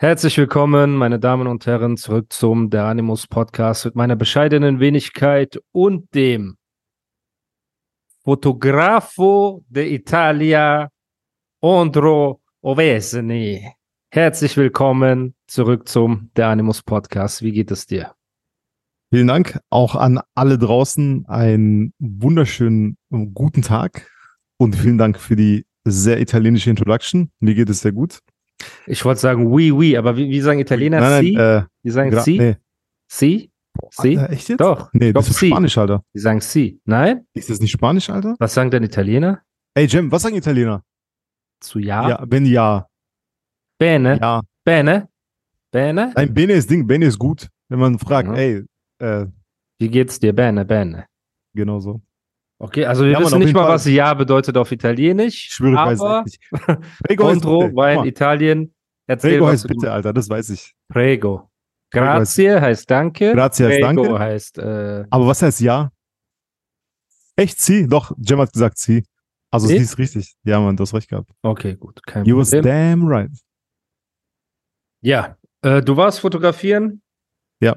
Herzlich willkommen, meine Damen und Herren, zurück zum Der Animus Podcast mit meiner bescheidenen Wenigkeit und dem Fotografo de Italia, Andro Ovesni. Herzlich willkommen zurück zum Der Animus Podcast. Wie geht es dir? Vielen Dank auch an alle draußen. Einen wunderschönen guten Tag und vielen Dank für die sehr italienische Introduction. Mir geht es sehr gut. Ich wollte sagen oui, oui, aber wie, wie sagen Italiener Nein, nein, si? äh, die sagen gra- si? nee. Si? Si? Alter, echt jetzt? Doch. Nee, das ist si. Spanisch, Alter. Die sagen si. Nein? Ist das nicht Spanisch, Alter? Was sagen denn Italiener? Ey, Jem, was sagen Italiener? Zu ja? Ja, wenn ja. Bene? Ja. Bene? Bene? Nein, Bene ist Ding, Bene ist gut. Wenn man fragt, Ja. ey, äh, Wie geht's dir? Bene, bene. genau so. Okay, also wir Ja, wissen nicht mal, Fall. was Ja bedeutet auf Italienisch. Weiß aber es nicht. Prego Contro war in Italien. Erzähl, Prego was heißt bitte, Alter, das weiß ich. Prego. Prego heißt- Grazie heißt Danke. Grazie heißt Prego Danke. heißt äh, Aber was heißt ja? Echt sie? Doch, Jem hat gesagt sie. Also Sie? ist richtig. Ja, Mann, du hast recht gehabt. Okay, gut. Kein You was Problem. damn right. Ja. Äh, du warst fotografieren? Ja.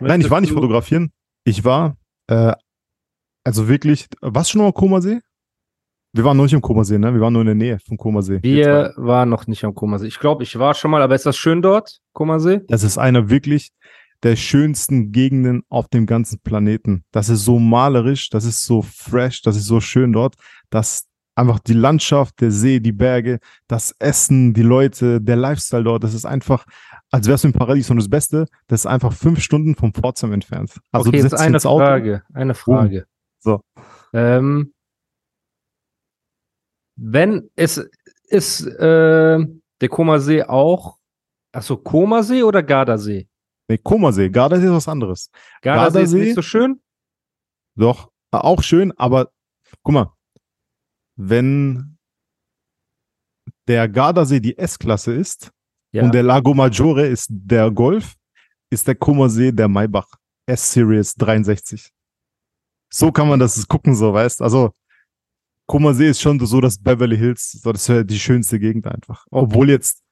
Nein, ich war nicht Möchtest fotografieren. Ich war, äh, also wirklich, warst du schon mal am Komasee? Wir waren noch nicht am Komasee, ne? Wir waren nur in der Nähe vom Komasee. Wir waren noch nicht am Komasee. Ich glaube, ich war schon mal, aber ist das schön dort, Komasee? Das ist einer wirklich der schönsten Gegenden auf dem ganzen Planeten. Das ist so malerisch, das ist so fresh, das ist so schön dort, dass einfach die Landschaft, der See, die Berge, das Essen, die Leute, der Lifestyle dort, das ist einfach, als wärst du im Paradies und das Beste, das ist einfach fünf Stunden vom Pforzheim entfernt. Also okay, du jetzt eine ins Auto, Frage. Eine Frage. So. Ähm, wenn es ist äh, der Komasee auch, achso, Komasee oder Gardasee? Nee, Komasee, Gardasee ist was anderes. Gardasee, ist Gardasee? nicht so schön? Doch, auch schön, aber guck mal, wenn der Gardasee die S-Klasse ist Ja. und der Lago Maggiore ist der Golf, ist der Kummersee der Maybach S-Series 63. So kann man das gucken, so, weißt Also, Kummersee ist schon so das Beverly Hills, so das ist ja die schönste Gegend einfach. Obwohl jetzt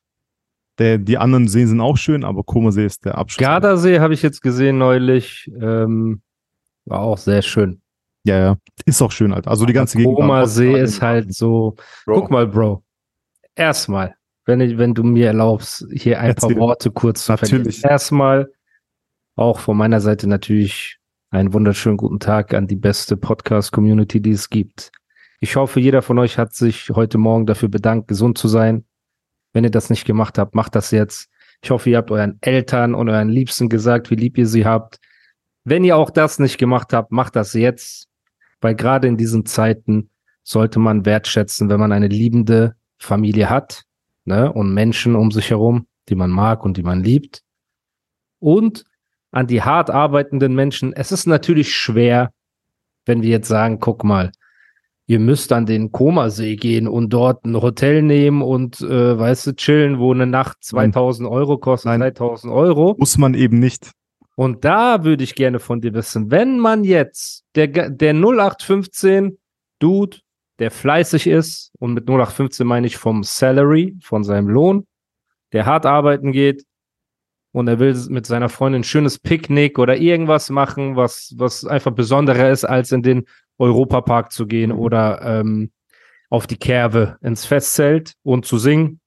der, die anderen Seen sind auch schön, aber Kummersee ist der Abschluss. Gardasee habe ich jetzt gesehen neulich. Ähm, war auch sehr schön. Ja, ja. Ist auch schön, Alter. Also die ganze Gegend. Komasee ist halt so. Bro. Guck mal, Bro. Erstmal, wenn, ich, wenn du mir erlaubst, hier ein Erzähl. paar Worte kurz zu Natürlich. verlieren. Erstmal, auch von meiner Seite natürlich einen wunderschönen guten Tag an die beste Podcast-Community, die es gibt. Ich hoffe, jeder von euch hat sich heute Morgen dafür bedankt, gesund zu sein. Wenn ihr das nicht gemacht habt, macht das jetzt. Ich hoffe, ihr habt euren Eltern und euren Liebsten gesagt, wie lieb ihr sie habt. Wenn ihr auch das nicht gemacht habt, macht das jetzt, weil gerade in diesen Zeiten sollte man wertschätzen, wenn man eine liebende Familie hat ne, und Menschen um sich herum, die man mag und die man liebt. Und an die hart arbeitenden Menschen, es ist natürlich schwer, wenn wir jetzt sagen, guck mal, ihr müsst an den Komasee gehen und dort ein Hotel nehmen und, äh, weißt du, chillen, wo eine Nacht 2000 Euro kostet, Nein. 3000 Euro. Muss man eben nicht. Und da würde ich gerne von dir wissen, wenn man jetzt der, der 0815 Dude, der fleißig ist, und mit 0815 meine ich vom Salary, von seinem Lohn, der hart arbeiten geht und er will mit seiner Freundin ein schönes Picknick oder irgendwas machen, was, was einfach besonderer ist, als in den Europapark zu gehen Mhm. oder ähm, auf die Kerve ins Festzelt und zu singen.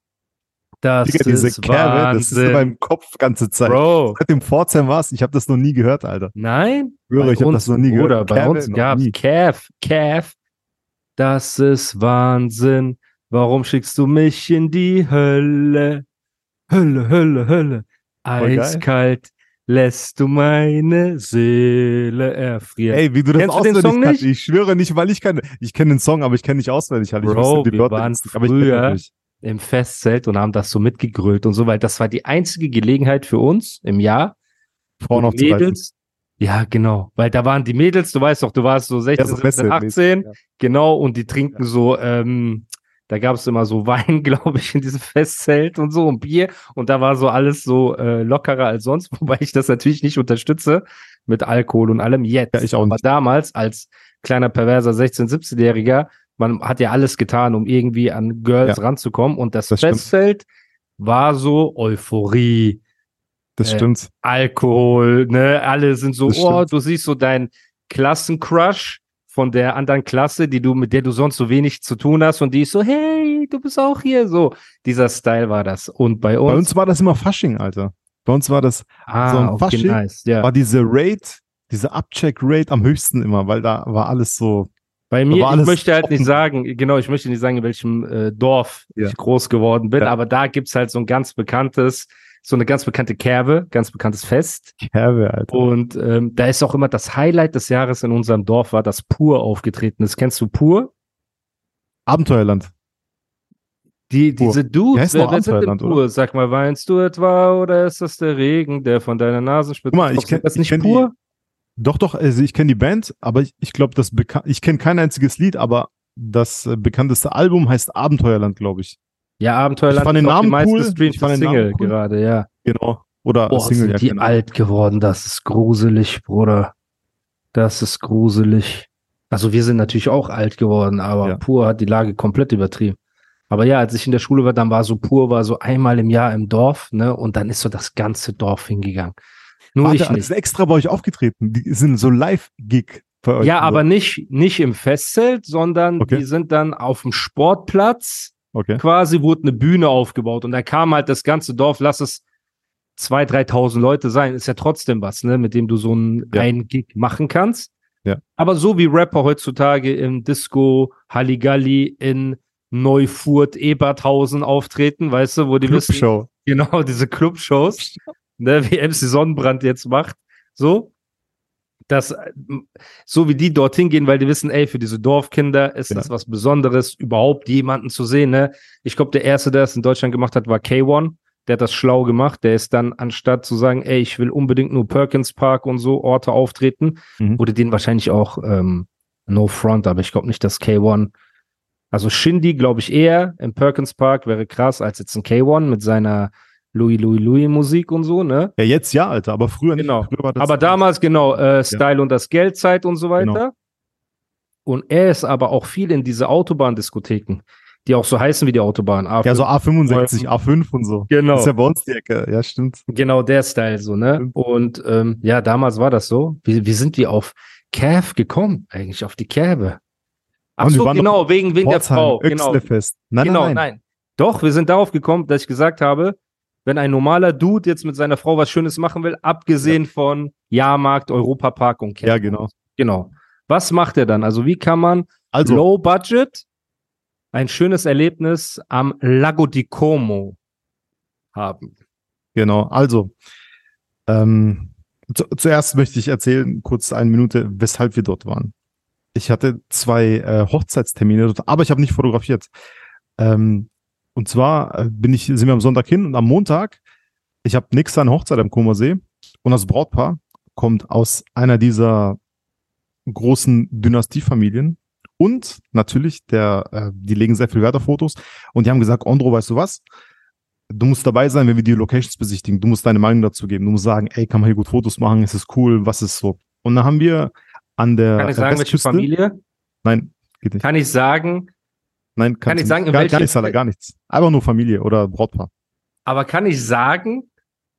Das Digga, diese ist Kerbe, das ist in Wahnsinn. meinem Kopf ganze Zeit. Bro, Seit dem Pforzheim war's, ich habe das noch nie gehört, Alter. nein? Bei ich habe das noch nie gehört. Bruder, bei Kerbe uns gab's nie. Kev, Kev. Das ist Wahnsinn. Warum schickst du mich in die Hölle? Hölle, Hölle, Hölle. Eiskalt lässt du meine Seele erfrieren. Ey, wie du das Kennst du den auswendig Song kannst. nicht? Ich schwöre nicht, weil ich kann. Ich kenne den Song, aber ich kenne nicht auswendig. Halt. Ich Bro, wir Wörter waren nicht, aber ich kenn früher-. Im Festzelt und haben das so mitgegrölt und so, weil das war die einzige Gelegenheit für uns im Jahr, die aufzureißen. Mädels. Ja, genau. Weil da waren die Mädels, du weißt doch, du warst so 16, Ja, so 17, Messe- 18. ja. Genau, und die trinken so, ähm, da gab es immer so Wein, glaube ich, in diesem Festzelt und so und Bier. Und da war so alles so äh, lockerer als sonst, wobei ich das natürlich nicht unterstütze mit Alkohol und allem jetzt. Ja, ich auch Aber nicht. damals als kleiner perverser 16-, 17-Jähriger, man hat ja alles getan, um irgendwie an Girls Ja. ranzukommen. Und das, Das stimmt. Festfeld war so Euphorie, Das Äh, stimmt. Alkohol, ne? Alle sind so, Das oh, stimmt. du siehst so deinen Klassencrush von der anderen Klasse, die du, mit der du sonst so wenig zu tun hast und die ist so, hey, du bist auch hier, so. Dieser Style war das. Und bei uns, Bei uns war das immer Fasching, Alter. Bei uns war das, ah, so ein okay, Fasching nice, ja. war diese Rate, diese Abcheck-Rate am höchsten immer, weil da war alles so, Bei mir, ich möchte halt offen. nicht sagen, genau, ich möchte nicht sagen, in welchem äh, Dorf Ja. ich groß geworden bin, Ja. aber da gibt's halt so ein ganz bekanntes, so eine ganz bekannte Kerbe, ganz bekanntes Fest. Kerbe, Alter. Und ähm, da ist auch immer das Highlight des Jahres in unserem Dorf war, dass Pur aufgetreten ist. Kennst du Pur? Abenteuerland. Die, diese Dudes, Die wer, wer sind denn Abenteuerland, Pur? Sag mal, weinst du etwa oder ist das der Regen, der von deiner Nasenspitze Guck mal, ich tropft? kenn- Ist das ich nicht kenn die- Pur? Doch, doch, also ich kenne die Band, aber ich, ich glaube, das ich kenne kein einziges Lied, aber das äh, bekannteste Album heißt Abenteuerland, glaube ich. Ja, Abenteuerland Ich fand den auch die Namen cool. meistgestreamte Ich fand den Single Namen cool. gerade, ja. Genau. Oder Boah, Single, sind ja, die Ahnung. alt geworden, das ist gruselig, Bruder. Das ist gruselig. Also wir sind natürlich auch alt geworden, aber Ja. Pur hat die Lage komplett übertrieben. Aber ja, als ich in der Schule war, dann war so Pur, war so einmal im Jahr im Dorf, ne? Und dann ist so das ganze Dorf hingegangen. Nur Warte, ich das nicht. ist extra bei euch aufgetreten. Die sind so Live-Gig bei euch. Ja, aber nicht, nicht im Festzelt, sondern Okay. die sind dann auf dem Sportplatz Okay. quasi wurde eine Bühne aufgebaut und da kam halt das ganze Dorf, lass es 2.000, 3.000 Leute sein, ist ja trotzdem was, ne, mit dem du so einen, Ja. einen Gig machen kannst. Ja. Aber so wie Rapper heutzutage im Disco, Halligalli, in Neufurt, Eberthausen auftreten, weißt du, wo die wissen, Clubshow. genau, diese Clubshows, ne, wie MC Sonnenbrand jetzt macht, so. Das, äh, so wie die dorthin gehen, weil die wissen, ey, für diese Dorfkinder ist Ja. das was Besonderes, überhaupt jemanden zu sehen, ne? Ich glaube, der erste, der es in Deutschland gemacht hat, war K1. Der hat das schlau gemacht. Der ist dann, anstatt zu sagen, ey, ich will unbedingt nur Perkins Park und so Orte auftreten, Mhm. wurde denen wahrscheinlich auch ähm, No Front, aber ich glaube nicht, dass K1. Also Shindy, glaube ich, eher im Perkins Park wäre krass als jetzt ein K1 mit seiner Louis Louis Louis Musik und so, ne? Ja, jetzt ja, Alter, aber früher nicht. Genau. Früher war das Aber damals, genau, äh, Style und das Geldzeit und so weiter. Genau. Und er ist aber auch viel in diese Autobahndiskotheken, die auch so heißen wie die Autobahn. A5. Ja, so A65, A5 und so. Genau. Das ist ja bei uns die Ecke. Ja, stimmt. Genau der Style so, ne? Und ähm, ja, damals war das so. Wie, wie sind wir auf Cav gekommen? Eigentlich auf die Kerbe. Ach so, genau, wegen, wegen der Frau. Genau. Nein, genau, nein, nein. Doch, wir sind darauf gekommen, dass ich gesagt habe, wenn ein normaler Dude jetzt mit seiner Frau was Schönes machen will, abgesehen von Jahrmarkt, Europapark und Cav. Ja, genau. Genau. Was macht er dann? Also wie kann man Also, Low Budget ein schönes Erlebnis am Lago di Como haben? genau. Also, ähm, zu, zuerst möchte ich erzählen, kurz eine Minute, weshalb wir dort waren. Ich hatte zwei äh, Hochzeitstermine dort, aber ich habe nicht fotografiert. Ähm, und zwar äh, bin ich, sind wir am Sonntag hin und am Montag, ich habe nächste eine Hochzeit am Comer See und das Brautpaar kommt aus einer dieser großen Dynastiefamilien und natürlich der, äh, die legen sehr viel Wert auf Fotos und die haben gesagt, Andro, weißt du was? Du musst dabei sein, wenn wir die Locations besichtigen. Du musst deine Meinung dazu geben. Du musst sagen, ey, kann man hier gut Fotos machen? Ist es cool? Was ist so? Und dann haben wir an der Kann ich sagen, welche Westküste- Familie? Nein, geht nicht. Kann ich sagen, Nein, kann ich sagen, gar, welche- gar nichts, Alter, gar nichts. Einfach nur Familie oder Brautpaar. aber kann ich sagen,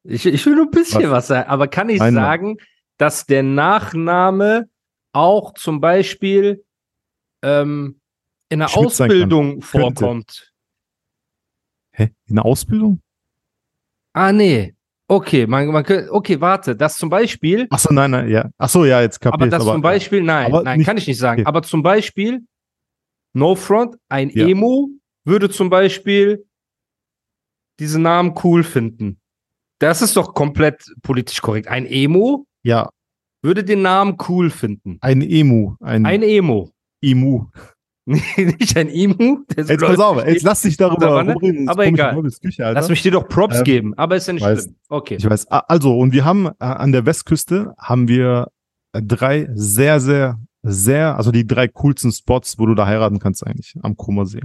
ich, ich will nur ein bisschen was, sagen, aber kann ich Nein, sagen, dass der Nachname auch zum Beispiel ähm, in der Schmidt. Ausbildung vorkommt? Hä? In der Ausbildung? Ah, nee. Okay, man, man könnte, okay, warte, das zum Beispiel, Ach so, nein, nein, ja. Ach so, ja, jetzt kapiert aber das zum Beispiel, nein, aber nein, nicht- kann ich nicht sagen. okay. Aber zum Beispiel, No Front, ein Ja. Emo würde zum Beispiel diesen Namen cool finden. Das ist doch komplett politisch korrekt. Ein Emo Ja, würde den Namen cool finden. ein Emu, ein, Ein Emo. Emu. nicht ein Emu. so Jetzt pass auf, jetzt lass dich darüber Aber ne? Aber egal. Küche. Lass mich dir doch Props Ähm, geben, aber ist ja nicht weiß. schlimm. Okay. Ich weiß. Also, und wir haben äh, an der Westküste haben wir äh, drei sehr, sehr, sehr, also die drei coolsten Spots, wo du da heiraten kannst eigentlich am Krumer See.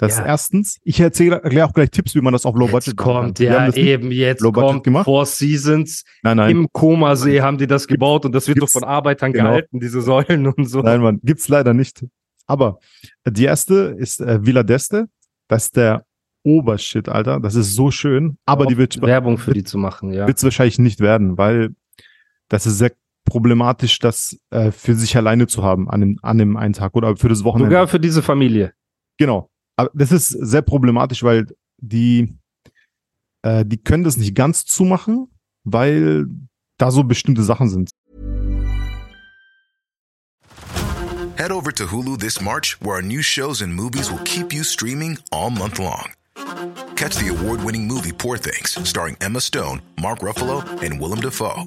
Das Ja. erstens, ich erzähle erkläre auch gleich Tipps, wie man das auf Low Jetzt Budget kommt, kann. Ja, eben jetzt Low Budget kommt gemacht? Four Seasons. Nein, nein, Im Komasee haben die das gebaut und das wird doch von Arbeitern genau. gehalten, diese Säulen und so. nein, Mann, gibt's leider nicht. Aber äh, die erste ist äh, Villa d'Este. Das ist der Obershit, Alter. Das ist so schön. Aber die wird Werbung für die zu machen, ja. wird es wahrscheinlich nicht werden, weil das ist sehr problematisch, das äh, für sich alleine zu haben an dem, an dem einen Tag oder für das Wochenende. Sogar für diese Familie. Genau. Aber das ist sehr problematisch, weil die, äh, die können das nicht ganz zumachen, weil da so bestimmte Sachen sind. Head over to Hulu this March, where our new shows and movies will keep you streaming all month long. Catch the award winning movie Poor Things, starring Emma Stone, Mark Ruffalo, and Willem Dafoe.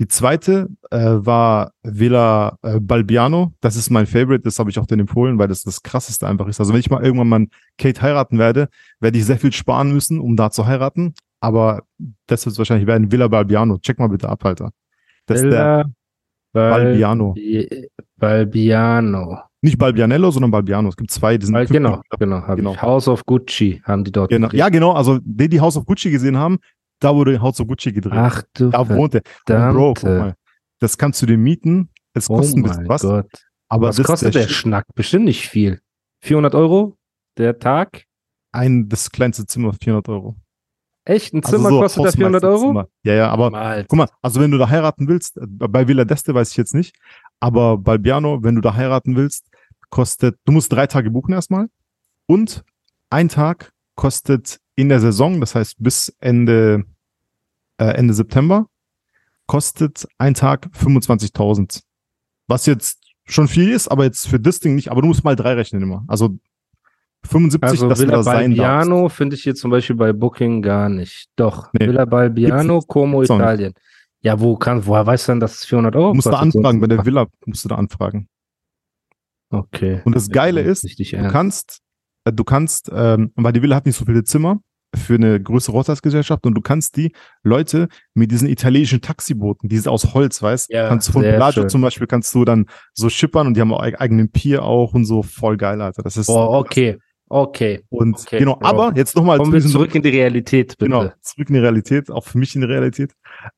Die zweite äh, war Villa äh, Balbiano. Das ist mein Favorite. Das habe ich auch denen empfohlen, weil das das krasseste einfach ist. Also wenn ich mal irgendwann mal Kate heiraten werde, werde ich sehr viel sparen müssen, um da zu heiraten. Aber das wird wahrscheinlich werden. Villa Balbiano. Check mal bitte ab, Alter. Das ist der, Villa Balbiano. Balbi- Balbiano. nicht Balbianello, sondern Balbiano. Es gibt zwei. Die sind fünf genau, genau, Genau. House of Gucci haben die dort. genau. Ja, genau. Also die, die House of Gucci gesehen haben, da wurde House of Gucci gedreht. Ach du da wohnt er. Und Bro, guck mal. Das kannst du dir mieten. Es Oh kostet ein bisschen was. Gott. Aber Was das kostet der Shit. Schnack? Bestimmt nicht viel. 400 Euro der Tag? ein, das kleinste Zimmer 400 Euro. Echt? Ein Also Zimmer so kostet da 400 Euro? Hausmeisterzimmer. Ja, ja, aber Mal. guck mal, also wenn du da heiraten willst, äh, bei Villa d'Este weiß ich jetzt nicht, aber Balbiano, wenn du da heiraten willst, kostet, du musst drei Tage buchen erstmal und ein Tag kostet in der Saison, das heißt bis Ende, äh, Ende September, kostet ein Tag 25.000. Was jetzt schon viel ist, aber jetzt für das Ding nicht, aber du musst mal drei rechnen immer. Also 75, Also dass du Villa da sein. Balbiano finde ich hier zum Beispiel bei Booking gar nicht. Doch, Nee. Villa Balbiano, Como, nicht. Italien. Ja, wo kann, woher weißt du denn, dass es 400 Euro Du musst da kostet? anfragen, bei der Villa musst du da anfragen. Okay. Und das Geile ist, Du kannst, äh, du kannst, ähm, weil die Villa hat nicht so viele Zimmer für eine größere Hochzeitsgesellschaft und du kannst die Leute mit diesen italienischen Taxibooten, diese aus Holz, weißt, Ja, kannst du von schön. zum Beispiel kannst du dann so schippern und die haben auch eig- eigenen Pier auch und so voll geil, Alter. Das ist Oh, okay. Okay. und okay, genau. Bro. Aber jetzt nochmal Kommen wir zurück in die Realität, bitte. Genau, zurück in die Realität, auch für mich in die Realität.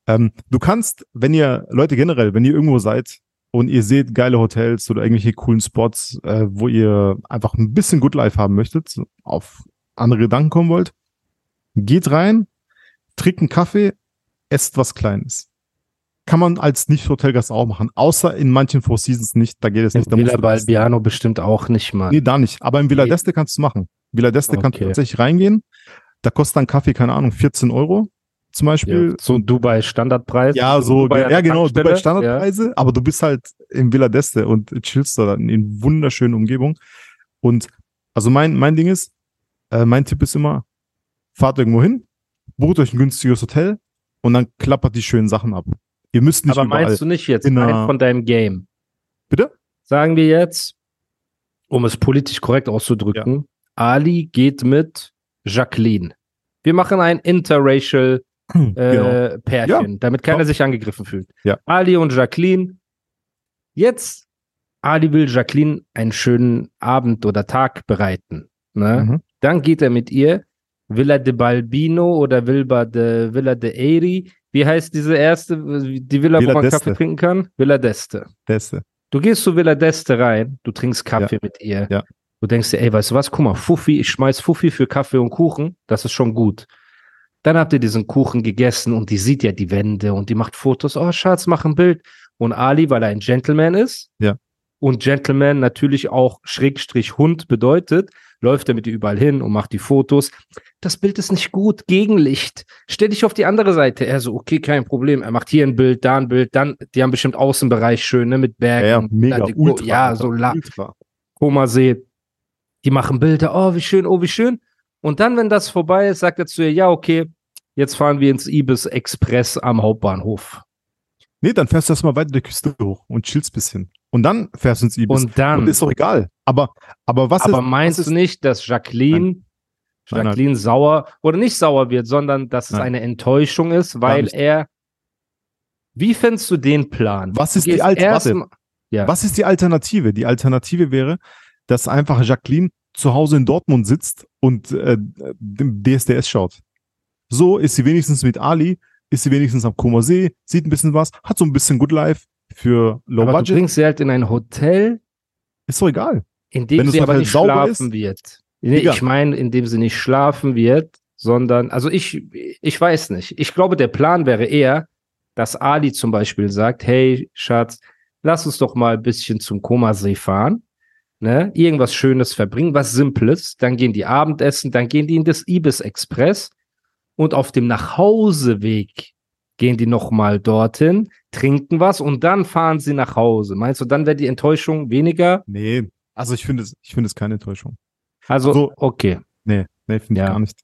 Ähm, du kannst, wenn ihr, Leute generell, wenn ihr irgendwo seid und ihr seht geile Hotels oder irgendwelche coolen Spots, äh, wo ihr einfach ein bisschen Good Life haben möchtet, auf andere Gedanken kommen wollt, geht rein, trinkt einen Kaffee, esst was Kleines. Kann man als Nicht-Hotelgast auch machen, außer in manchen Four Seasons nicht, da geht es In nicht. Da Villa. Balbiano bestimmt auch nicht mal. Nee, da nicht. Aber im Villa Nee. d'Este kannst du machen. Villa d'Este kannst du Okay. tatsächlich reingehen. Da kostet ein Kaffee, keine Ahnung, 14 Euro zum Beispiel. Ja, so Dubai Standardpreis. Ja, so, Dubai ja genau, Tankstelle, Dubai Standardpreise, aber du bist halt im Villa d'Este und chillst da dann in wunderschönen Umgebung. Und also mein, mein Ding ist, äh, mein Tipp ist immer, fahrt irgendwo hin, bucht euch ein günstiges Hotel und dann klappert die schönen Sachen ab. Ihr müsst Ja. nicht Aber meinst du nicht jetzt rein von deinem Game? Bitte? Sagen wir jetzt, um es politisch korrekt auszudrücken, Ali geht mit Jacqueline. Wir machen ein interracial äh, Genau. Pärchen, damit keiner Ja. sich angegriffen fühlt. Ja. Ali und Jacqueline. Jetzt, Ali will Jacqueline einen schönen Abend oder Tag bereiten. Ne? Mhm. Dann geht er mit ihr Villa de Balbino oder Villa de, Villa de Eri. Wie heißt diese erste, die Villa, Villa wo man d'Este. Kaffee trinken kann? Villa d'Este. D'Este. Du gehst zu Villa d'Este rein, du trinkst Kaffee mit ihr. Ja. Du denkst dir, ey, weißt du was, guck mal, Fuffi, ich schmeiß Fuffi für Kaffee und Kuchen, das ist schon gut. Dann habt ihr diesen Kuchen gegessen und die sieht ja die Wände und die macht Fotos, oh Schatz, mach ein Bild. Und Ali, weil er ein Gentleman ist Ja. Und Gentleman natürlich auch Schrägstrich Hund bedeutet, läuft er mit ihr überall hin und macht die Fotos. Das Bild ist nicht gut, Gegenlicht. Stell dich auf die andere Seite. Er so, okay, kein Problem. Er macht hier ein Bild, da ein Bild, dann, die haben bestimmt Außenbereich schön, ne, mit Ja, Bergen. ja, mega, Da die- ultra. Ja, so la ultra. Komasee. Die machen Bilder, oh, wie schön, oh, wie schön. Und dann, wenn das vorbei ist, sagt er zu ihr, ja, okay, jetzt fahren wir ins Ibis Express am Hauptbahnhof. Nee, dann fährst du erstmal weiter die Küste hoch und chillst bisschen. Und dann fährst du ins Ibis. Und dann, Und ist doch egal. Aber, aber was aber ist, meinst was du ist, nicht, dass Jacqueline, Nein, nein. Jacqueline sauer oder nicht sauer wird, sondern dass es Nein. eine Enttäuschung ist, weil er Wie fändest du den Plan? Was ist die Alt- warte. Ja. Was ist die Alternative? Die Alternative wäre, dass einfach Jacqueline zu Hause in Dortmund sitzt und äh, DSDS schaut. So ist sie wenigstens mit Ali, ist sie wenigstens am Koma See, sieht ein bisschen was, hat so ein bisschen Good Life für Low aber du Budget. bringst sie halt in ein Hotel, Ist doch egal. in dem sie aber Hotel nicht schlafen ist, wird. Egal. ich meine, in dem sie nicht schlafen wird, sondern, also ich, ich weiß nicht. Ich glaube, der Plan wäre eher, dass Ali zum Beispiel sagt, hey, Schatz, lass uns doch mal ein bisschen zum Komasee fahren. Ne? Irgendwas Schönes verbringen, was Simples. Dann gehen die Abendessen, dann gehen die in das Ibis Express und auf dem Nachhauseweg gehen die nochmal dorthin, trinken was und dann fahren sie nach Hause. Meinst du, dann wäre die Enttäuschung weniger? Nee, also ich finde es, ich finde es keine Enttäuschung. Also, Also- okay. Nee, nee, finde Ja. ich gar nicht.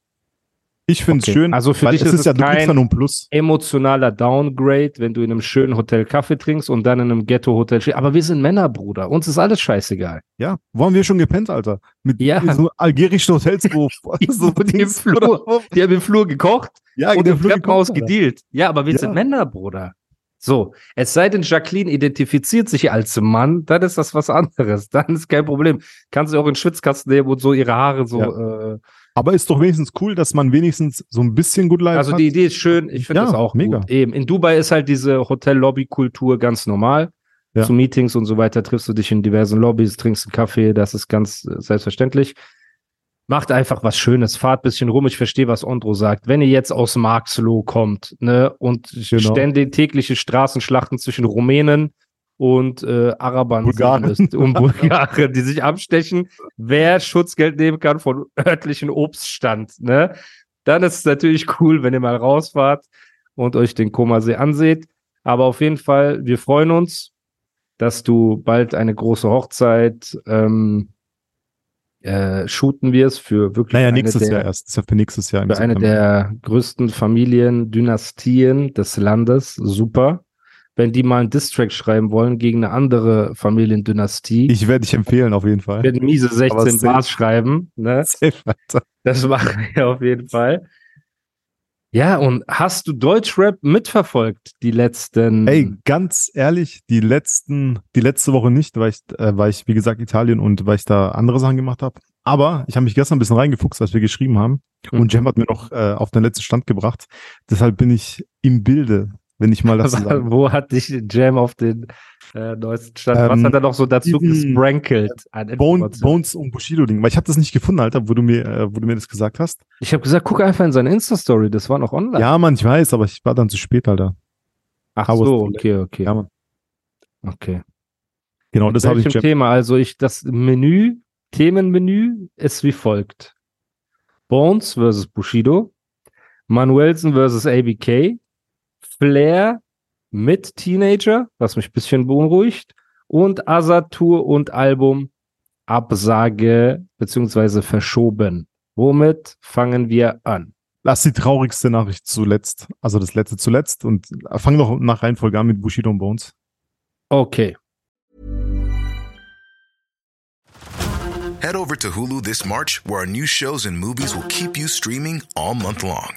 Ich finde es Okay. schön, Also für dich ist ja, es du kein- ja nur ein Plus. Emotionaler Downgrade, wenn du in einem schönen Hotel Kaffee trinkst und dann in einem Ghetto-Hotel stehst. Aber wir sind Männer, Bruder. Uns ist alles scheißegal. Ja, wo haben wir schon gepennt, Alter? Mit Ja. so algerischen Hotels, wo so im Flur- Die haben im Flur gekocht Ja, und im Treppenhaus gedealt. Ja, aber wir Ja. sind Männer, Bruder. So, es sei denn, Jacqueline identifiziert sich als Mann, dann ist das was anderes. Dann ist kein Problem. Kann sie auch in den Schwitzkasten nehmen und so ihre Haare so. Äh, Aber ist doch wenigstens cool, dass man wenigstens so ein bisschen Good Life also hat. die Idee ist schön. Ich finde Ja, das auch mega. gut. Eben. In Dubai ist halt diese Hotel-Lobby-Kultur ganz normal. Ja. Zu Meetings und so weiter triffst du dich in diversen Lobbys, trinkst einen Kaffee, das ist ganz äh, selbstverständlich. Macht einfach was Schönes, fahrt bisschen rum. Ich verstehe, was Ondro sagt. Wenn ihr jetzt aus Marxloh kommt, ne, und Genau. ständig tägliche Straßenschlachten zwischen Rumänen und äh, Arabern Bulgaren. müsst und Bulgaren, die sich abstechen, wer Schutzgeld nehmen kann von örtlichen Obststand, ne? Dann ist es natürlich cool, wenn ihr mal rausfahrt und euch den Komasee anseht. Aber auf jeden Fall, wir freuen uns, dass du bald eine große Hochzeit ähm, äh, shooten wirst für wirklich naja, eine nächstes der, Jahr erst. Das ist ja für nächstes Jahr im für eine September. der größten Familiendynastien des Landes. Super. Wenn die mal einen Distrack schreiben wollen gegen eine andere Familiendynastie, Ich werde dich empfehlen, auf jeden Fall. werden miese 16 safe. Bars schreiben. Ne? Das machen wir auf jeden Fall. Ja, und hast du Deutschrap mitverfolgt die letzten? Ey, ganz ehrlich, die letzten, die letzte Woche nicht, weil ich, äh, weil ich, wie gesagt, Italien und weil ich da andere Sachen gemacht habe. Aber ich habe mich gestern ein bisschen reingefuchst, als wir geschrieben haben. Mhm. Und Jam hat mir noch äh, auf den letzten Stand gebracht. Deshalb bin ich im Bilde, wenn ich mal das so sagen Wo hat dich Jam auf den äh, neuesten Stand? Was Ähm, hat er noch so dazu gesprankelt an Bone? Bones und Bushido-Ding. Weil ich habe das nicht gefunden, Alter, wo du mir, äh, wo du mir das gesagt hast. Ich habe gesagt, guck einfach in seine Insta-Story, das war noch online. Ja, Mann, ich weiß, aber ich war dann zu spät, Alter. Ach I was so, okay, okay. Ja, Mann. okay. Genau, das habe ich Jam. Thema? Also ich, das Menü, Themenmenü ist wie folgt. Bones versus Bushido, Manuelsen versus ABK, Flair mit Teenager, was mich ein bisschen beunruhigt, und Asatur und Album Absage beziehungsweise verschoben. Womit fangen wir an? Lass die traurigste Nachricht zuletzt. Also das letzte zuletzt. Und fang doch nach Reihenfolge an mit Bushido und Bones. Okay. Head over to Hulu this March, where our new shows and movies will keep you streaming all month long.